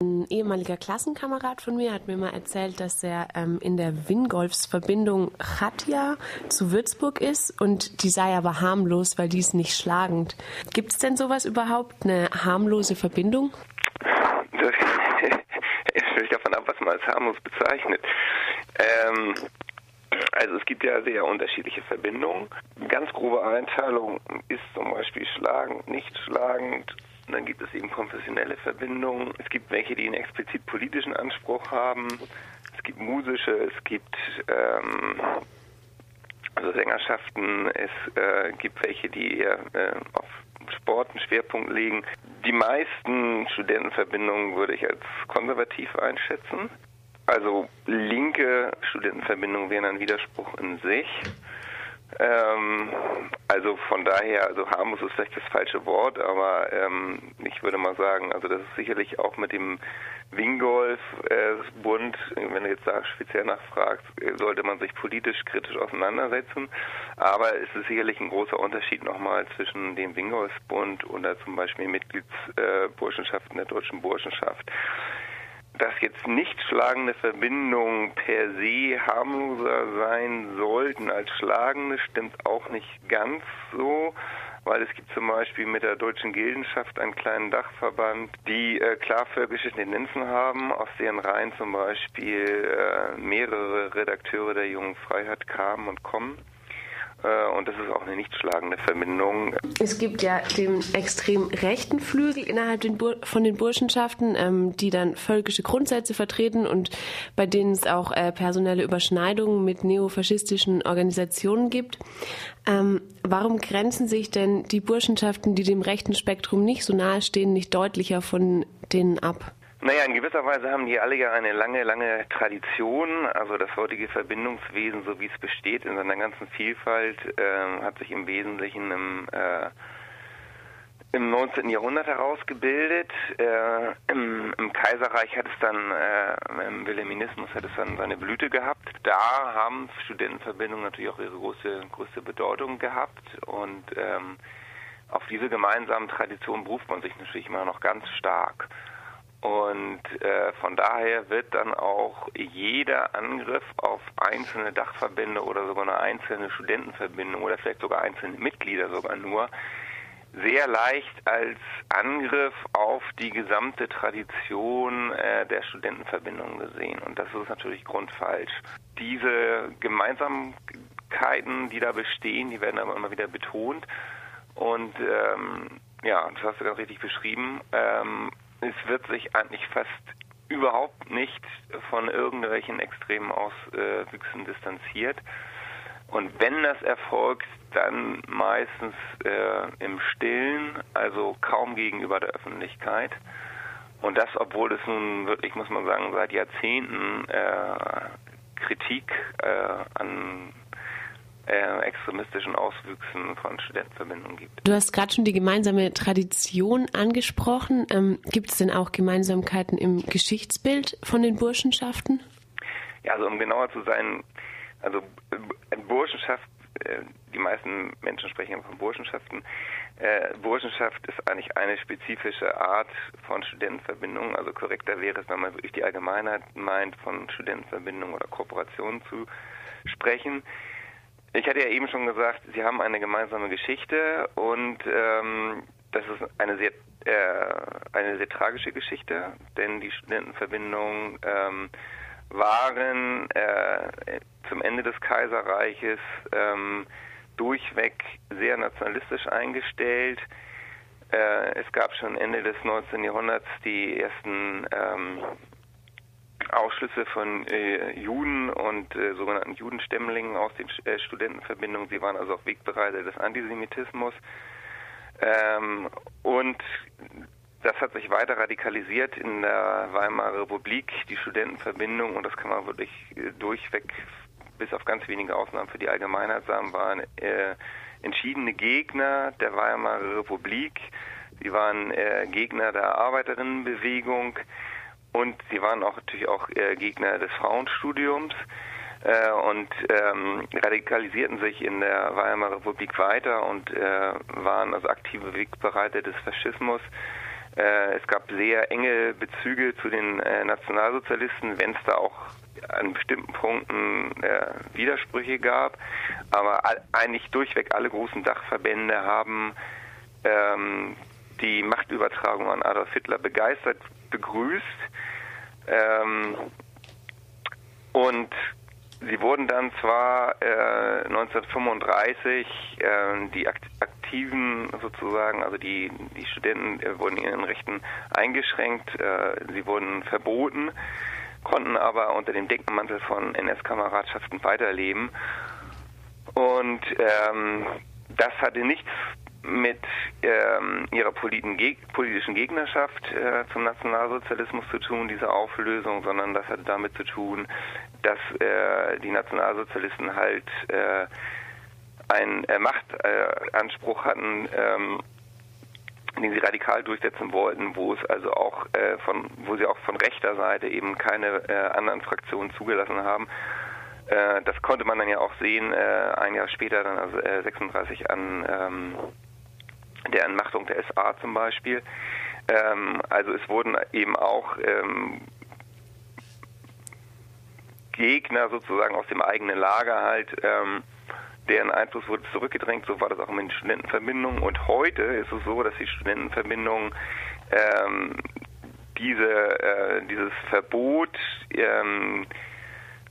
Ein ehemaliger Klassenkamerad von mir hat mir mal erzählt, dass er ähm, in der Wingolfs-Verbindung Chatja zu Würzburg ist und die sei aber harmlos, weil die ist nicht schlagend. Gibt es denn sowas überhaupt, eine harmlose Verbindung? Das hängt davon ab, was man als harmlos bezeichnet. Ähm, also es gibt ja sehr unterschiedliche Verbindungen. Ganz grobe Einteilung ist zum Beispiel schlagend, nicht schlagend, und dann gibt es eben konfessionelle Verbindungen. Es gibt welche, die einen explizit politischen Anspruch haben. Es gibt musische, es gibt ähm, also Sängerschaften, es äh, gibt welche, die eher äh, auf Sport einen Schwerpunkt legen. Die meisten Studentenverbindungen würde ich als konservativ einschätzen. Also linke Studentenverbindungen wären ein Widerspruch in sich. Ähm, also von daher, also harmlos ist vielleicht das falsche Wort, aber ähm, ich würde mal sagen, also das ist sicherlich auch mit dem Wingolf-Bund, äh, wenn du jetzt da speziell nachfragst, äh, sollte man sich politisch kritisch auseinandersetzen. Aber es ist sicherlich ein großer Unterschied nochmal zwischen dem Wingolf-Bund oder zum Beispiel Mitgliedsburschenschaften äh, der deutschen Burschenschaft dass jetzt nicht schlagende Verbindungen per se harmloser sein sollten als schlagende, stimmt auch nicht ganz so, weil es gibt zum Beispiel mit der Deutschen Gildenschaft einen kleinen Dachverband, die äh, klar völkische Tendenzen haben, aus deren Reihen zum Beispiel äh, mehrere Redakteure der Jungen Freiheit kamen und kommen. Äh, und das ist auch eine nicht schlagende Verbindung. Es gibt ja den extrem rechten Flügel innerhalb von den Burschenschaften, ähm, die dann völkische Grundsätze vertreten und bei denen es auch äh, personelle Überschneidungen mit neofaschistischen Organisationen gibt. Ähm, warum grenzen sich denn die Burschenschaften, die dem rechten Spektrum nicht so nahe stehen, nicht deutlicher von denen ab? Naja, in gewisser Weise haben die alle ja eine lange, lange Tradition. Also das heutige Verbindungswesen, so wie es besteht in seiner ganzen Vielfalt, äh, hat sich im Wesentlichen im, äh, im 19. Jahrhundert herausgebildet. Äh, im, im, Kaiserreich hat es dann, äh, im Wilhelminismus hat es dann seine Blüte gehabt. Da haben Studentenverbindungen natürlich auch ihre große, größte Bedeutung gehabt und ähm, auf diese gemeinsamen Traditionen beruft man sich natürlich immer noch ganz stark. Und äh, von daher wird dann auch jeder Angriff auf einzelne Dachverbände oder sogar eine einzelne Studentenverbindung oder vielleicht sogar einzelne Mitglieder sogar nur sehr leicht als Angriff auf die gesamte Tradition äh, der Studentenverbindung gesehen. Und das ist natürlich grundfalsch. Diese Gemeinsamkeiten, die da bestehen, die werden aber immer wieder betont. Und ähm, ja, das hast du ganz richtig beschrieben. Ähm, es wird sich eigentlich fast überhaupt nicht von irgendwelchen extremen Auswüchsen distanziert. Und wenn das erfolgt, dann meistens äh, im Stillen, also kaum gegenüber der Öffentlichkeit. Und das, obwohl es nun wirklich, muss man sagen, seit Jahrzehnten äh, Kritik äh, an äh, extremistischen Auswüchsen von Studentenverbindungen gibt. Du hast gerade schon die gemeinsame Tradition angesprochen. Ähm, gibt es denn auch Gemeinsamkeiten im Geschichtsbild von den Burschenschaften? Ja, also um genauer zu sein, also äh, Burschenschaft, äh, die meisten Menschen sprechen von Burschenschaften. Äh, Burschenschaft ist eigentlich eine spezifische Art von Studentenverbindung. Also korrekter wäre es, wenn man wirklich die Allgemeinheit meint, von Studentenverbindungen oder Kooperationen zu sprechen. Ich hatte ja eben schon gesagt, Sie haben eine gemeinsame Geschichte und ähm, das ist eine sehr äh, eine sehr tragische Geschichte, denn die Studentenverbindungen ähm, waren äh, zum Ende des Kaiserreiches ähm, durchweg sehr nationalistisch eingestellt. Äh, es gab schon Ende des 19. Jahrhunderts die ersten ähm, Ausschlüsse von äh, Juden und äh, sogenannten Judenstämmlingen aus den äh, Studentenverbindungen. Sie waren also auch Wegbereiter des Antisemitismus. Ähm, und das hat sich weiter radikalisiert in der Weimarer Republik, die Studentenverbindung, und das kann man wirklich äh, durchweg, bis auf ganz wenige Ausnahmen für die Allgemeinheit sagen, waren äh, entschiedene Gegner der Weimarer Republik. Sie waren äh, Gegner der Arbeiterinnenbewegung. Und sie waren auch natürlich auch äh, Gegner des Frauenstudiums äh, und ähm, radikalisierten sich in der Weimarer Republik weiter und äh, waren also aktive Wegbereiter des Faschismus. Äh, es gab sehr enge Bezüge zu den äh, Nationalsozialisten, wenn es da auch an bestimmten Punkten äh, Widersprüche gab. Aber all, eigentlich durchweg alle großen Dachverbände haben ähm, die Machtübertragung an Adolf Hitler begeistert begrüßt. Ähm, und sie wurden dann zwar äh, 1935 äh, die Aktiven sozusagen, also die, die Studenten äh, wurden ihren Rechten eingeschränkt, äh, sie wurden verboten, konnten aber unter dem Deckmantel von NS-Kameradschaften weiterleben. Und ähm, das hatte nichts mit ähm, ihrer politischen Gegnerschaft äh, zum Nationalsozialismus zu tun, diese Auflösung, sondern das hatte damit zu tun, dass äh, die Nationalsozialisten halt äh, einen äh, Machtanspruch hatten, ähm, den sie radikal durchsetzen wollten, wo es also auch äh, von, wo sie auch von rechter Seite eben keine äh, anderen Fraktionen zugelassen haben. das konnte man dann ja auch sehen, ein Jahr später, dann also 36 an ähm, der Entmachtung der SA zum Beispiel. Ähm, also es wurden eben auch ähm, Gegner sozusagen aus dem eigenen Lager halt, ähm, deren Einfluss wurde zurückgedrängt, so war das auch mit den Studentenverbindungen. Und heute ist es so, dass die Studentenverbindungen ähm, diese, äh, dieses Verbot ähm,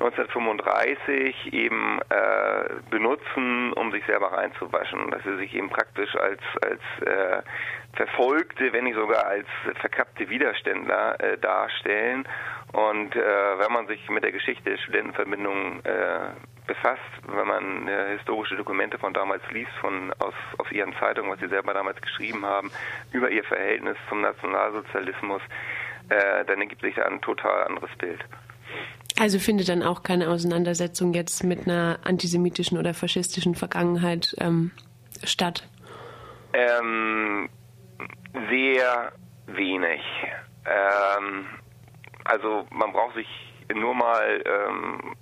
1935 eben äh, benutzen, um sich selber reinzuwaschen. Dass sie sich eben praktisch als, als äh, Verfolgte, wenn nicht sogar als verkappte Widerständler äh, darstellen. Und äh, wenn man sich mit der Geschichte der Studentenverbindung äh, befasst, wenn man äh, historische Dokumente von damals liest, von, aus, aus ihren Zeitungen, was sie selber damals geschrieben haben, über ihr Verhältnis zum Nationalsozialismus, dann ergibt sich da ein total anderes Bild. Also findet dann auch keine Auseinandersetzung jetzt mit einer antisemitischen oder faschistischen Vergangenheit ähm, statt? Ähm, sehr wenig. Ähm, also man braucht sich nur mal ähm,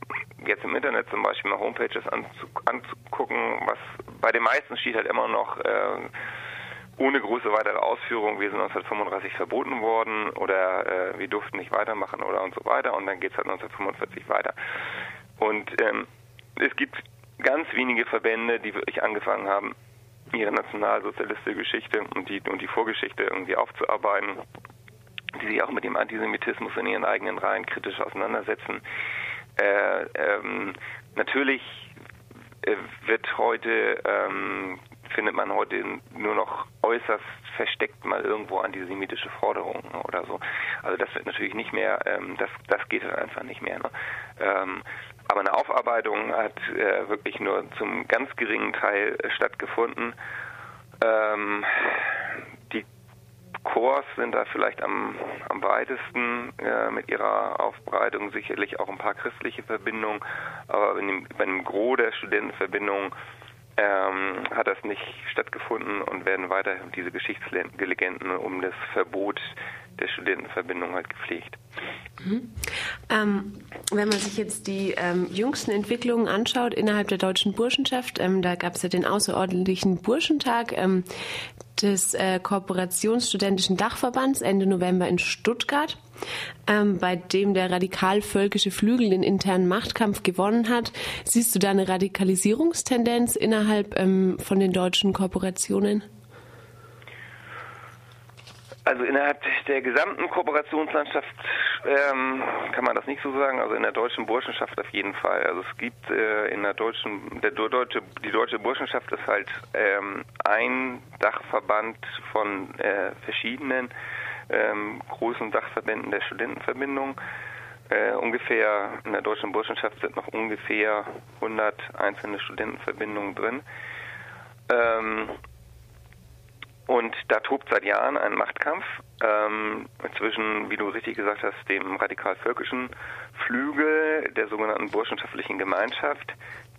jetzt im Internet zum Beispiel mal Homepages anzugucken, was bei den meisten steht halt immer noch äh, ohne große weitere Ausführung, wir sind 1935 verboten worden oder äh, wir durften nicht weitermachen oder und so weiter und dann geht es halt 1945 weiter. Und ähm, es gibt ganz wenige Verbände, die wirklich angefangen haben, ihre nationalsozialistische Geschichte und die, und die Vorgeschichte irgendwie aufzuarbeiten, die sich auch mit dem Antisemitismus in ihren eigenen Reihen kritisch auseinandersetzen. Äh, ähm, natürlich äh, wird heute ähm, findet man heute nur noch äußerst versteckt mal irgendwo antisemitische Forderungen oder so. Also das wird natürlich nicht mehr, ähm, das, das geht halt einfach nicht mehr. Ne? Ähm, aber eine Aufarbeitung hat äh, wirklich nur zum ganz geringen Teil äh, stattgefunden. Ähm, die Chors sind da vielleicht am, am weitesten äh, mit ihrer Aufbereitung, sicherlich auch ein paar christliche Verbindungen, aber bei dem, bei dem Gros der Studentenverbindungen ähm, hat das nicht stattgefunden und werden weiter diese Geschichtslegenden um das Verbot der Studentenverbindung halt gepflegt. Mhm. Ähm, wenn man sich jetzt die ähm, jüngsten Entwicklungen anschaut innerhalb der deutschen Burschenschaft, ähm, da gab es ja den außerordentlichen Burschentag ähm, des äh, Kooperationsstudentischen Dachverbands Ende November in Stuttgart ähm, bei dem der radikal-völkische Flügel den internen Machtkampf gewonnen hat. Siehst du da eine Radikalisierungstendenz innerhalb ähm, von den deutschen Kooperationen? Also innerhalb der gesamten Kooperationslandschaft ähm, kann man das nicht so sagen. Also in der deutschen Burschenschaft auf jeden Fall. Also es gibt äh, in der deutschen, der deutsche, die deutsche Burschenschaft ist halt ähm, ein Dachverband von äh, verschiedenen ähm, großen Dachverbänden der Studentenverbindung. Äh, ungefähr in der deutschen Burschenschaft sind noch ungefähr 100 einzelne Studentenverbindungen drin. Und da tobt seit Jahren ein Machtkampf ähm, zwischen, wie du richtig gesagt hast, dem radikal-völkischen Flügel der sogenannten burschenschaftlichen Gemeinschaft,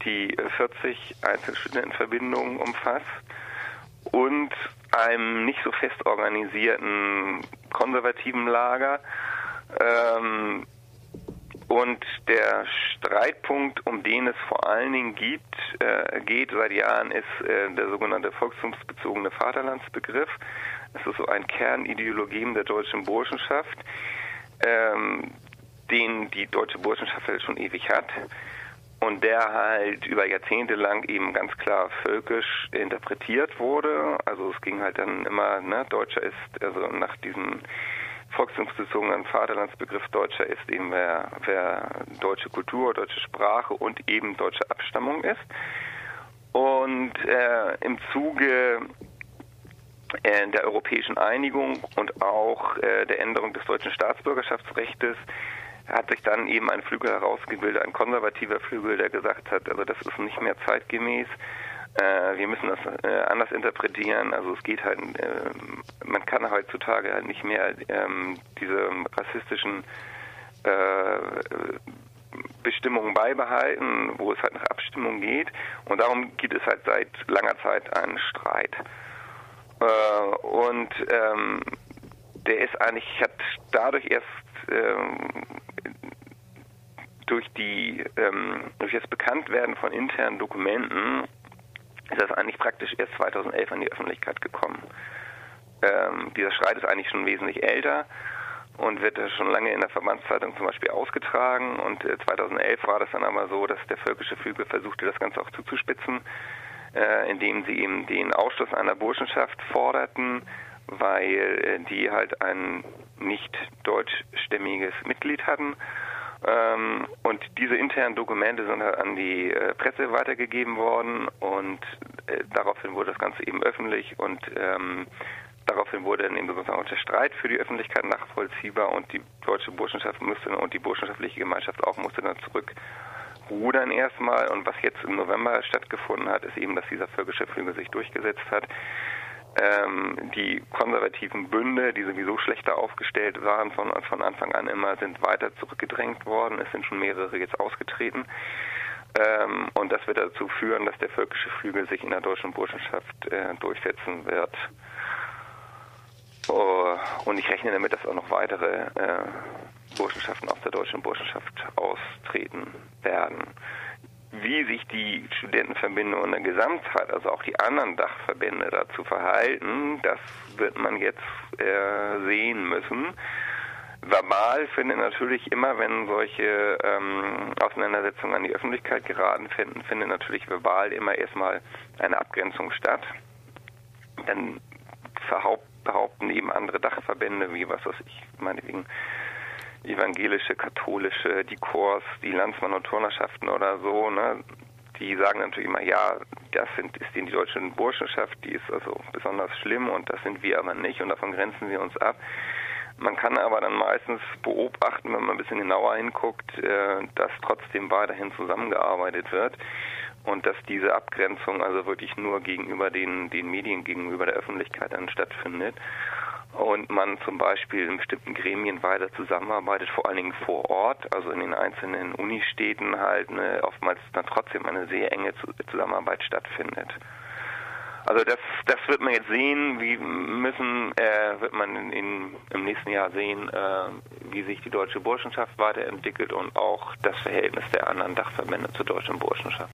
die 40 Einzelstudentenverbindungen umfasst, und einem nicht so fest organisierten konservativen Lager. Ähm, und der Streitpunkt, um den es vor allen Dingen gibt, äh, geht seit Jahren, ist äh, der sogenannte volkstumsbezogene Vaterlandsbegriff. Es ist so ein Kernideologiem der deutschen Burschenschaft, ähm, den die deutsche Burschenschaft halt schon ewig hat und der halt über Jahrzehnte lang eben ganz klar völkisch interpretiert wurde. Also es ging halt dann immer, ne, Deutscher ist, also nach diesem volkstumsbezogenen Vaterlandsbegriff Deutscher ist eben wer, wer deutsche Kultur, deutsche Sprache und eben deutsche Abstammung ist. Und äh, im Zuge äh, der europäischen Einigung und auch äh, der Änderung des deutschen Staatsbürgerschaftsrechts hat sich dann eben ein Flügel herausgebildet, ein konservativer Flügel, der gesagt hat, also das ist nicht mehr zeitgemäß. Äh, wir müssen das äh, anders interpretieren. Also es geht halt, äh, man kann heutzutage halt nicht mehr ähm, diese rassistischen äh, Bestimmungen beibehalten, wo es halt nach Abstimmung geht. Und darum gibt es halt seit langer Zeit einen Streit. Äh, und ähm, der ist eigentlich, hat dadurch erst ähm, durch die ähm, durch das Bekanntwerden von internen Dokumenten ist das eigentlich praktisch erst 2011 an die Öffentlichkeit gekommen. Ähm, dieser Streit ist eigentlich schon wesentlich älter und wird schon lange in der Verbandszeitung zum Beispiel ausgetragen. Und äh, 2011 war das dann aber so, dass der völkische Flügel versuchte, das Ganze auch zuzuspitzen, äh, indem sie eben den Ausschluss einer Burschenschaft forderten, weil äh, die halt ein nicht deutschstämmiges Mitglied hatten ähm, und diese internen Dokumente sind halt an die äh, Presse weitergegeben worden und äh, daraufhin wurde das Ganze eben öffentlich und ähm, daraufhin wurde dann eben sozusagen der Streit für die Öffentlichkeit nachvollziehbar und die deutsche Burschenschaft musste und die burschenschaftliche Gemeinschaft auch musste dann zurückrudern erstmal. Und was jetzt im November stattgefunden hat, ist eben, dass dieser völkische Flügel sich durchgesetzt hat ähm, die konservativen Bünde, die sowieso schlechter aufgestellt waren von, von Anfang an immer, sind weiter zurückgedrängt worden. Es sind schon mehrere jetzt ausgetreten. Ähm, und das wird dazu führen, dass der völkische Flügel sich in der deutschen Burschenschaft äh, durchsetzen wird. Oh, und ich rechne damit, dass auch noch weitere äh, Burschenschaften aus der deutschen Burschenschaft austreten werden wie sich die Studentenverbindung in der Gesamtheit, also auch die anderen Dachverbände dazu verhalten, das wird man jetzt äh, sehen müssen. Verbal findet natürlich immer, wenn solche ähm, Auseinandersetzungen an die Öffentlichkeit geraten finden, findet natürlich verbal immer erstmal eine Abgrenzung statt. Dann behaupten eben andere Dachverbände, wie was weiß ich, meinetwegen evangelische, katholische, die Chors, die Landsmann- und Turnerschaften oder so, ne, die sagen natürlich immer, ja, das sind, ist die deutsche Burschenschaft, die ist also besonders schlimm und das sind wir aber nicht und davon grenzen wir uns ab. Man kann aber dann meistens beobachten, wenn man ein bisschen genauer hinguckt, äh, dass trotzdem weiterhin zusammengearbeitet wird und dass diese Abgrenzung also wirklich nur gegenüber den, den Medien, gegenüber der Öffentlichkeit dann stattfindet und man zum Beispiel in bestimmten Gremien weiter zusammenarbeitet, vor allen Dingen vor Ort, also in den einzelnen Unistädten halt ne, oftmals dann trotzdem eine sehr enge Zusammenarbeit stattfindet. Also das, das wird man jetzt sehen, wie müssen, äh, wird man in, in, im nächsten Jahr sehen, äh, wie sich die deutsche Burschenschaft weiterentwickelt und auch das Verhältnis der anderen Dachverbände zur deutschen Burschenschaft.